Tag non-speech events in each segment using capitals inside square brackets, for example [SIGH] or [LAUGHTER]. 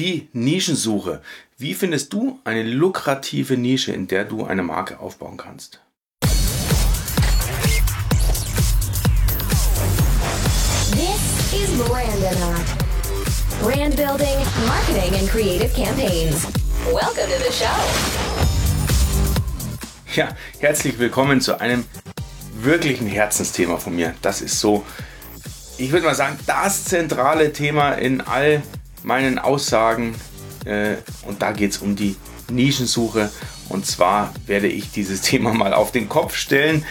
Die Nischensuche. Wie findest du eine lukrative Nische, in der du eine Marke aufbauen kannst? This is Brandonaught. Brand building, marketing, and creative campaigns. Welcome to the show. Ja, herzlich willkommen zu einem wirklichen Herzensthema von mir. Das ist so, ich würde mal sagen, das zentrale Thema in all meinen Aussagen. Äh, und da geht es um die Nischensuche. Und zwar werde ich dieses [LAUGHS] Thema mal auf den Kopf stellen.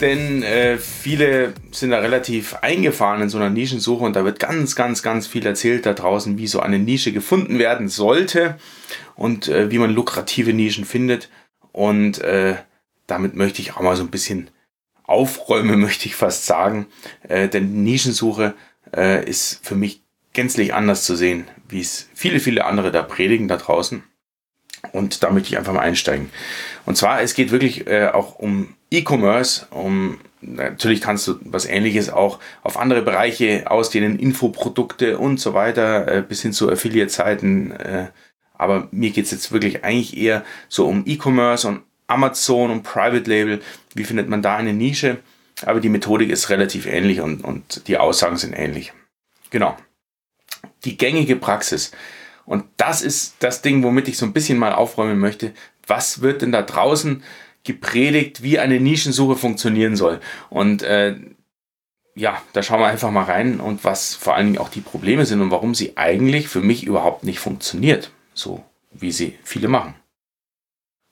Denn äh, viele sind da relativ eingefahren in so einer Nischensuche und da wird ganz, ganz, ganz viel erzählt da draußen, wie so eine Nische gefunden werden sollte und äh, wie man lukrative Nischen findet. Und äh, damit möchte ich auch mal so ein bisschen aufräumen, [LAUGHS] möchte ich fast sagen. Äh, denn Nischensuche äh, ist für mich gänzlich anders zu sehen, wie es viele, viele andere da predigen da draußen. Und da möchte ich einfach mal einsteigen. Und zwar, es geht wirklich äh, auch um E-Commerce, um natürlich kannst du was ähnliches auch auf andere Bereiche ausdehnen, Infoprodukte und so weiter, äh, bis hin zu Affiliate-Seiten. Äh, aber mir geht's jetzt wirklich eigentlich eher so um E-Commerce und Amazon und Private Label. Wie findet man da eine Nische? Aber die Methodik ist relativ ähnlich und, und die Aussagen sind ähnlich. Genau die gängige Praxis. Und das ist das Ding, womit ich so ein bisschen mal aufräumen möchte. Was wird denn da draußen gepredigt, wie eine Nischensuche funktionieren soll? Und äh, ja, da schauen wir einfach mal rein und was vor allen Dingen auch die Probleme sind und warum sie eigentlich für mich überhaupt nicht funktioniert, so wie sie viele machen.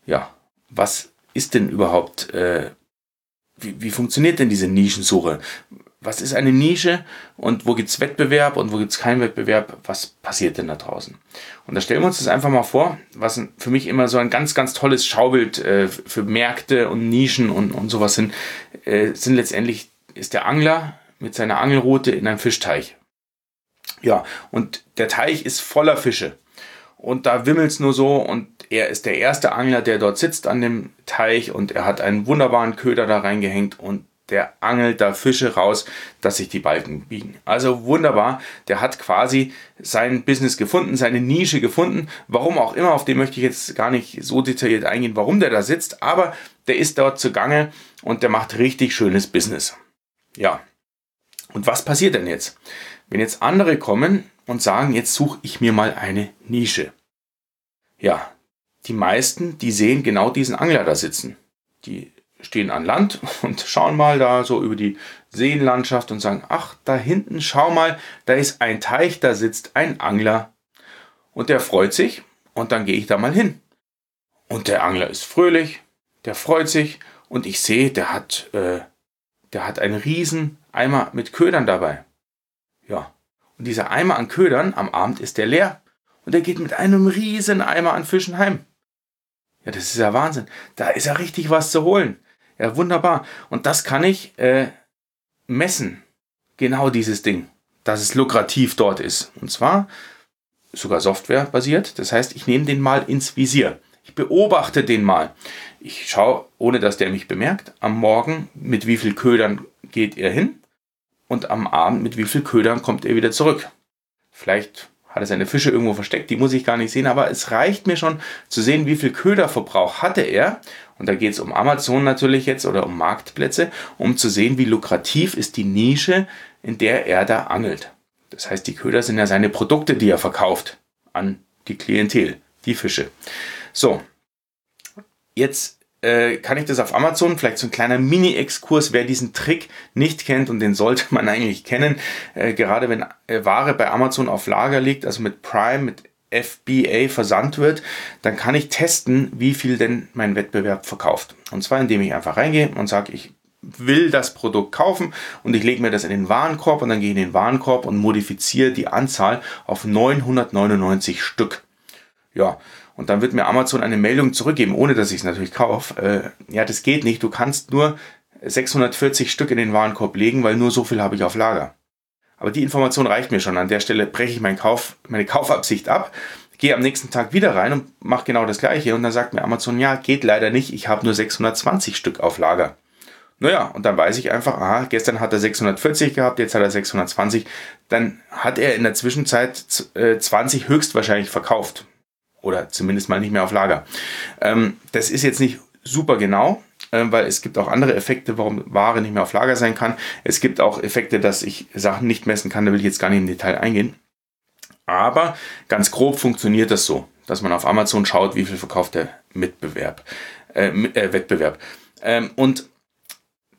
Ja, was ist denn überhaupt, äh, wie, wie funktioniert denn diese Nischensuche? Was ist eine Nische und wo gibt's Wettbewerb und wo gibt's keinen Wettbewerb, was passiert denn da draußen? Und da stellen wir uns das einfach mal vor, was für mich immer so ein ganz, ganz tolles Schaubild äh, für Märkte und Nischen und, und sowas sind, äh, sind letztendlich, ist der Angler mit seiner Angelrute in einem Fischteich. Ja, und der Teich ist voller Fische. Und da wimmelt's nur so und er ist der erste Angler, der dort sitzt an dem Teich und er hat einen wunderbaren Köder da reingehängt und der angelt da Fische raus, dass sich die Balken biegen. Also wunderbar, der hat quasi sein Business gefunden, seine Nische gefunden. Warum auch immer, auf den möchte ich jetzt gar nicht so detailliert eingehen, warum der da sitzt, aber der ist dort zugange und der macht richtig schönes Business. Ja. Und was passiert denn jetzt? Wenn jetzt andere kommen und sagen, jetzt suche ich mir mal eine Nische. Ja, die meisten, die sehen genau diesen Angler da sitzen. Die stehen an Land und schauen mal da so über die Seenlandschaft und sagen, ach, da hinten, schau mal, da ist ein Teich, da sitzt ein Angler. Und der freut sich und dann gehe ich da mal hin. Und der Angler ist fröhlich, der freut sich und ich sehe, der hat, äh, der hat einen riesen Eimer mit Ködern dabei. Ja. Und dieser Eimer an Ködern, am Abend ist der leer. Und er geht mit einem riesen Eimer an Fischen heim. Ja, das ist ja Wahnsinn. Da ist ja richtig was zu holen. Ja, wunderbar. Und das kann ich äh, messen. Genau dieses Ding. Dass es lukrativ dort ist. Und zwar sogar softwarebasiert. Das heißt, ich nehme den mal ins Visier. Ich beobachte den mal. Ich schaue, ohne dass der mich bemerkt, am Morgen, mit wie viel Ködern geht er hin und am Abend, mit wie viel Ködern kommt er wieder zurück. Vielleicht hat er seine Fische irgendwo versteckt, die muss ich gar nicht sehen, aber es reicht mir schon zu sehen, wie viel Köderverbrauch hatte er. Und da geht es um Amazon natürlich jetzt oder um Marktplätze, um zu sehen, wie lukrativ ist die Nische, in der er da angelt. Das heißt, die Köder sind ja seine Produkte, die er verkauft an die Klientel, die Fische. So, jetzt äh, kann ich das auf Amazon, vielleicht so ein kleiner Mini-Exkurs, wer diesen Trick nicht kennt und den sollte [LAUGHS] man eigentlich kennen, äh, gerade wenn äh, Ware bei Amazon auf Lager liegt, also mit Prime, mit FBA versandt wird, dann kann ich testen, wie viel denn mein Wettbewerb verkauft. Und zwar indem ich einfach reingehe und sage, ich will das Produkt kaufen und ich lege mir das in den Warenkorb und dann gehe ich in den Warenkorb und modifiziere die Anzahl auf 999 Stück. Ja, und dann wird mir Amazon eine Meldung zurückgeben, ohne dass ich es natürlich kaufe. Äh, ja, das geht nicht. Du kannst nur 640 Stück in den Warenkorb legen, weil nur so viel habe ich auf Lager. Aber die Information reicht mir schon. An der Stelle breche ich meinen Kauf, meine Kaufabsicht ab, gehe am nächsten Tag wieder rein und mache genau das gleiche. Und dann sagt mir Amazon, ja, geht leider nicht. Ich habe nur 620 Stück auf Lager. Naja, und dann weiß ich einfach, aha, gestern hat er 640 gehabt, jetzt hat er 620. Dann hat er in der Zwischenzeit 20 äh, höchstwahrscheinlich verkauft. Oder zumindest mal nicht mehr auf Lager. Ähm, das ist jetzt nicht super genau, weil es gibt auch andere Effekte, warum Ware nicht mehr auf Lager sein kann. Es gibt auch Effekte, dass ich Sachen nicht messen kann, da will ich jetzt gar nicht im Detail eingehen. Aber ganz grob funktioniert das so, dass man auf Amazon schaut, wie viel verkauft der Mitbewerb, äh, äh, Wettbewerb. Ähm, und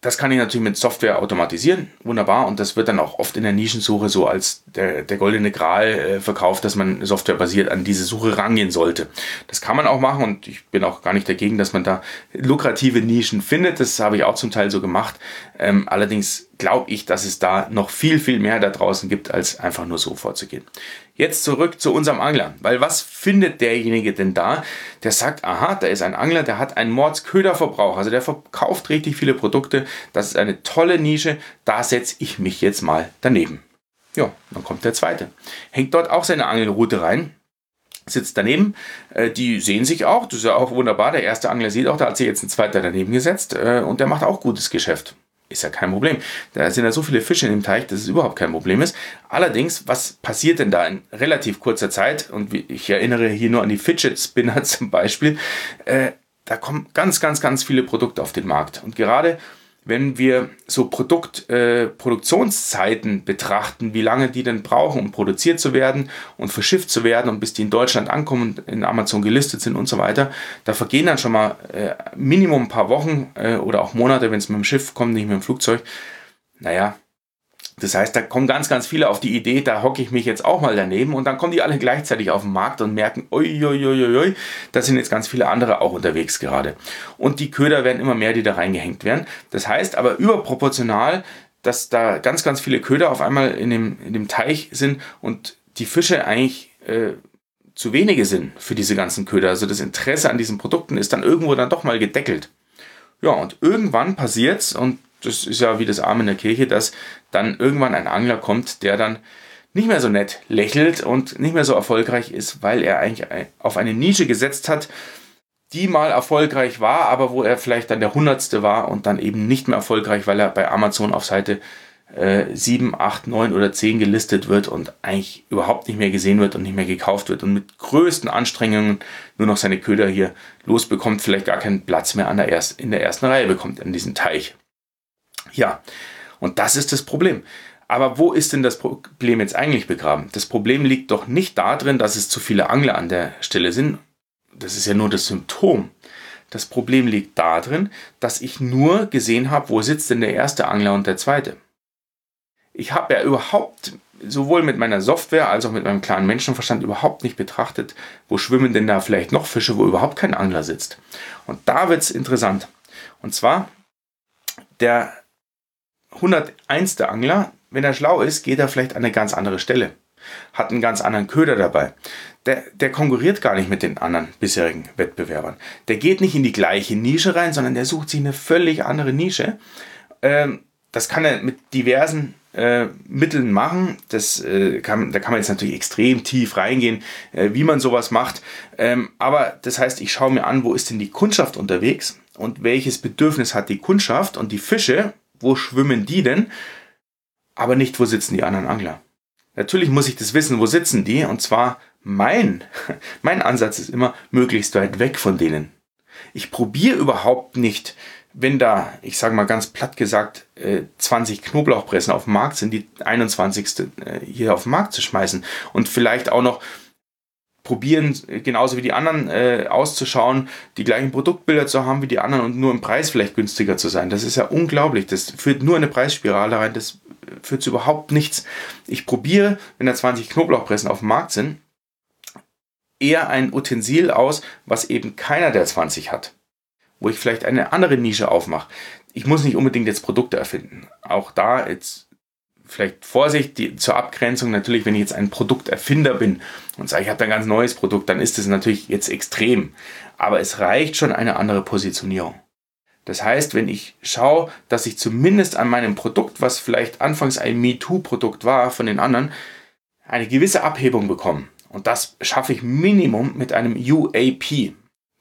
das kann ich natürlich mit Software automatisieren, wunderbar. Und das wird dann auch oft in der Nischensuche so als der, der goldene Gral äh, verkauft, dass man softwarebasiert an diese Suche rangehen sollte. Das kann man auch machen und ich bin auch gar nicht dagegen, dass man da lukrative Nischen findet. Das habe ich auch zum Teil so gemacht. Ähm, allerdings glaube ich, dass es da noch viel, viel mehr da draußen gibt, als einfach nur so vorzugehen. Jetzt zurück zu unserem Angler. Weil was findet derjenige denn da, der sagt, aha, da ist ein Angler, der hat einen Mordsköderverbrauch. Also der verkauft richtig viele Produkte. Das ist eine tolle Nische. Da setze ich mich jetzt mal daneben. Ja, dann kommt der zweite. Hängt dort auch seine Angelroute rein sitzt daneben. Äh, die sehen sich auch, das ist ja auch wunderbar. Der erste Angler sieht auch, da hat sich jetzt ein zweiter daneben gesetzt äh, und der macht auch gutes Geschäft. Ist ja kein Problem. Da sind ja so viele Fische in dem Teich, dass es überhaupt kein Problem ist. Allerdings, was passiert denn da in relativ kurzer Zeit? Und ich erinnere hier nur an die Fidget Spinner [LAUGHS] zum Beispiel. Äh, da kommen ganz, ganz, ganz viele Produkte auf den Markt. Und gerade wenn wir so Produkt, äh, Produktionszeiten betrachten, wie lange die denn brauchen, um produziert zu werden und verschifft zu werden und bis die in Deutschland ankommen und in Amazon gelistet sind und so weiter, da vergehen dann schon mal äh, Minimum ein paar Wochen äh, oder auch Monate, wenn es mit dem Schiff kommt, nicht mit dem Flugzeug. Naja, das heißt, da kommen ganz, ganz viele auf die Idee, da hocke ich mich jetzt auch mal daneben und dann kommen die alle gleichzeitig auf den Markt und merken, uiuiuiui, da sind jetzt ganz viele andere auch unterwegs gerade. Und die Köder werden immer mehr, die da reingehängt werden. Das heißt aber überproportional, dass da ganz, ganz viele Köder auf einmal in dem, in dem Teich sind und die Fische eigentlich äh, zu wenige sind für diese ganzen Köder. Also das Interesse an diesen Produkten ist dann irgendwo dann doch mal gedeckelt. Ja, und irgendwann passiert's und das ist ja wie das Arm in der Kirche, dass dann irgendwann ein Angler kommt, der dann nicht mehr so nett lächelt und nicht mehr so erfolgreich ist, weil er eigentlich auf eine Nische gesetzt hat, die mal erfolgreich war, aber wo er vielleicht dann der Hundertste war und dann eben nicht mehr erfolgreich, weil er bei Amazon auf Seite äh, 7, 8, 9 oder 10 gelistet wird und eigentlich überhaupt nicht mehr gesehen wird und nicht mehr gekauft wird und mit größten Anstrengungen nur noch seine Köder hier losbekommt, vielleicht gar keinen Platz mehr an der erst, in der ersten Reihe bekommt in diesem Teich. Ja, und das ist das Problem. Aber wo ist denn das Problem jetzt eigentlich begraben? Das Problem liegt doch nicht darin, dass es zu viele Angler an der Stelle sind. Das ist ja nur das Symptom. Das Problem liegt darin, dass ich nur gesehen habe, wo sitzt denn der erste Angler und der zweite. Ich habe ja überhaupt sowohl mit meiner Software als auch mit meinem klaren Menschenverstand überhaupt nicht betrachtet, wo schwimmen denn da vielleicht noch Fische, wo überhaupt kein Angler sitzt. Und da wird es interessant. Und zwar, der 101. Angler, wenn er schlau ist, geht er vielleicht an eine ganz andere Stelle. Hat einen ganz anderen Köder dabei. Der, der konkurriert gar nicht mit den anderen bisherigen Wettbewerbern. Der geht nicht in die gleiche Nische rein, sondern der sucht sich eine völlig andere Nische. Ähm, das kann er mit diversen äh, Mitteln machen. Das, äh, kann, da kann man jetzt natürlich extrem tief reingehen, äh, wie man sowas macht. Ähm, aber das heißt, ich schaue mir an, wo ist denn die Kundschaft unterwegs und welches Bedürfnis hat die Kundschaft und die Fische wo schwimmen die denn? Aber nicht, wo sitzen die anderen Angler. Natürlich muss ich das wissen, wo sitzen die? Und zwar mein, [LAUGHS] mein Ansatz ist immer möglichst weit weg von denen. Ich probiere überhaupt nicht, wenn da, ich sage mal ganz platt gesagt, 20 äh, Knoblauchpressen auf dem Markt sind, die 21. Äh, hier auf den Markt zu schmeißen und vielleicht auch noch probieren, genauso wie die anderen äh, auszuschauen, die gleichen Produktbilder zu haben wie die anderen und nur im Preis vielleicht günstiger zu sein. Das ist ja unglaublich. Das führt nur eine Preisspirale rein. Das führt zu überhaupt nichts. Ich probiere, wenn da 20 Knoblauchpressen auf dem Markt sind, eher ein Utensil aus, was eben keiner der 20 hat. Wo ich vielleicht eine andere Nische aufmache. Ich muss nicht unbedingt jetzt Produkte erfinden. Auch da jetzt vielleicht Vorsicht die, zur Abgrenzung. Natürlich, wenn ich jetzt ein Produkterfinder bin und sage, ich habe ein ganz neues Produkt, dann ist es natürlich jetzt extrem. Aber es reicht schon eine andere Positionierung. Das heißt, wenn ich schaue, dass ich zumindest an meinem Produkt, was vielleicht anfangs ein MeToo-Produkt war von den anderen, eine gewisse Abhebung bekomme. Und das schaffe ich Minimum mit einem UAP.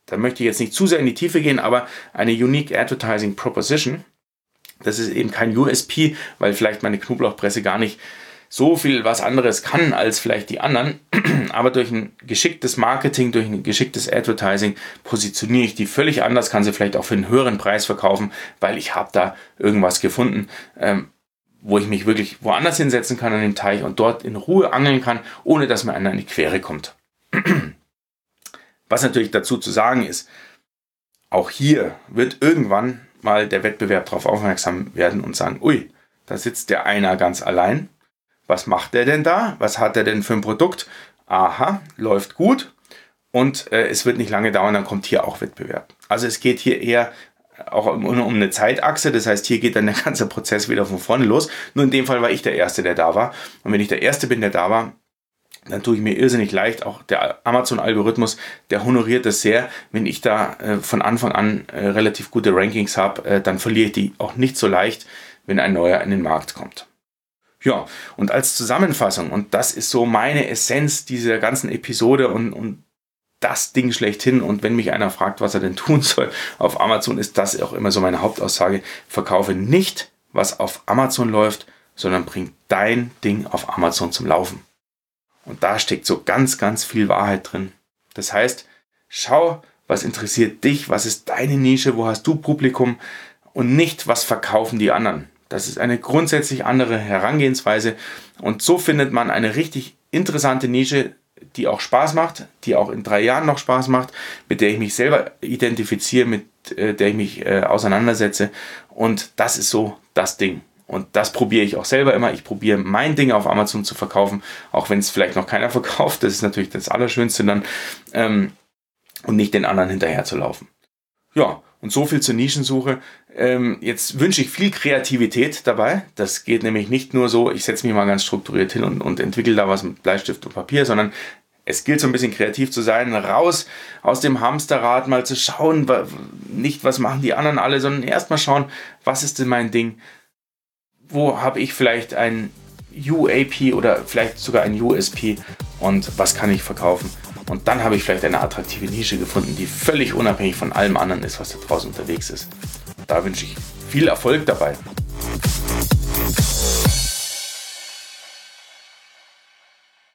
Da möchte ich jetzt nicht zu sehr in die Tiefe gehen, aber eine Unique Advertising Proposition Das ist eben kein USP, weil vielleicht meine Knoblauchpresse gar nicht so viel was anderes kann als vielleicht die anderen. [CLEARS THROAT] Aber durch ein geschicktes Marketing, durch ein geschicktes Advertising positioniere ich die völlig anders, kann sie vielleicht auch für einen höheren Preis verkaufen, weil ich habe da irgendwas gefunden, ähm, wo ich mich wirklich woanders hinsetzen kann an dem Teich und dort in Ruhe angeln kann, ohne dass mir einer in die Quere kommt. [CLEARS THROAT] Was natürlich dazu zu sagen ist, auch hier wird irgendwann mal der Wettbewerb darauf aufmerksam werden und sagen, ui, da sitzt der einer ganz allein. Was macht der denn da? Was hat er denn für ein Produkt? Aha, läuft gut. Und äh, es wird nicht lange dauern, dann kommt hier auch Wettbewerb. Also es geht hier eher auch um, um eine Zeitachse. Das heißt, hier geht dann der ganze Prozess wieder von vorne los. Nur in dem Fall war ich der Erste, der da war. Und wenn ich der Erste bin, der da war, dann tue ich mir irrsinnig leicht. Auch der Amazon-Algorithmus, der honoriert das sehr. Wenn ich da äh, von Anfang an äh, relativ gute Rankings habe, äh, dann verliere ich die auch nicht so leicht, wenn ein neuer in den Markt kommt. Ja, und als Zusammenfassung, und das ist so meine Essenz dieser ganzen Episode und, und das Ding schlechthin. Und wenn mich einer fragt, was er denn [LAUGHS] tun soll auf Amazon, ist das auch immer so meine Hauptaussage. Verkaufe nicht, was auf Amazon läuft, sondern bring dein Ding auf Amazon zum Laufen. Und da steckt so ganz, ganz viel Wahrheit drin. Das heißt, schau, was interessiert dich, was ist deine Nische, wo hast du Publikum und nicht, was verkaufen die anderen. Das ist eine grundsätzlich andere Herangehensweise und so findet man eine richtig interessante Nische, die auch Spaß macht, die auch in drei Jahren noch Spaß macht, mit der ich mich selber identifiziere, mit äh, der ich mich äh, auseinandersetze und das ist so das Ding. Und das probiere ich auch selber immer. Ich probiere mein Ding auf Amazon zu verkaufen, auch wenn es vielleicht noch keiner [LAUGHS] verkauft. Das ist natürlich das Allerschönste dann. Ähm, und nicht den anderen hinterher zu laufen. Ja, und so viel zur Nischensuche. Ähm, jetzt wünsche ich viel Kreativität dabei. Das geht nämlich nicht nur so, ich setze mich mal ganz strukturiert hin und, und entwickle da was mit Bleistift und Papier, sondern es gilt so ein bisschen kreativ zu sein, raus aus dem Hamsterrad mal zu schauen, nicht was machen die anderen alle, sondern erst mal schauen, was ist denn mein Ding, wo habe ich vielleicht ein UAP oder vielleicht sogar ein USP und was kann ich verkaufen. Und dann habe ich vielleicht eine attraktive Nische gefunden, die völlig unabhängig von allem anderen ist, was da draußen unterwegs ist. Da wünsche ich viel Erfolg dabei.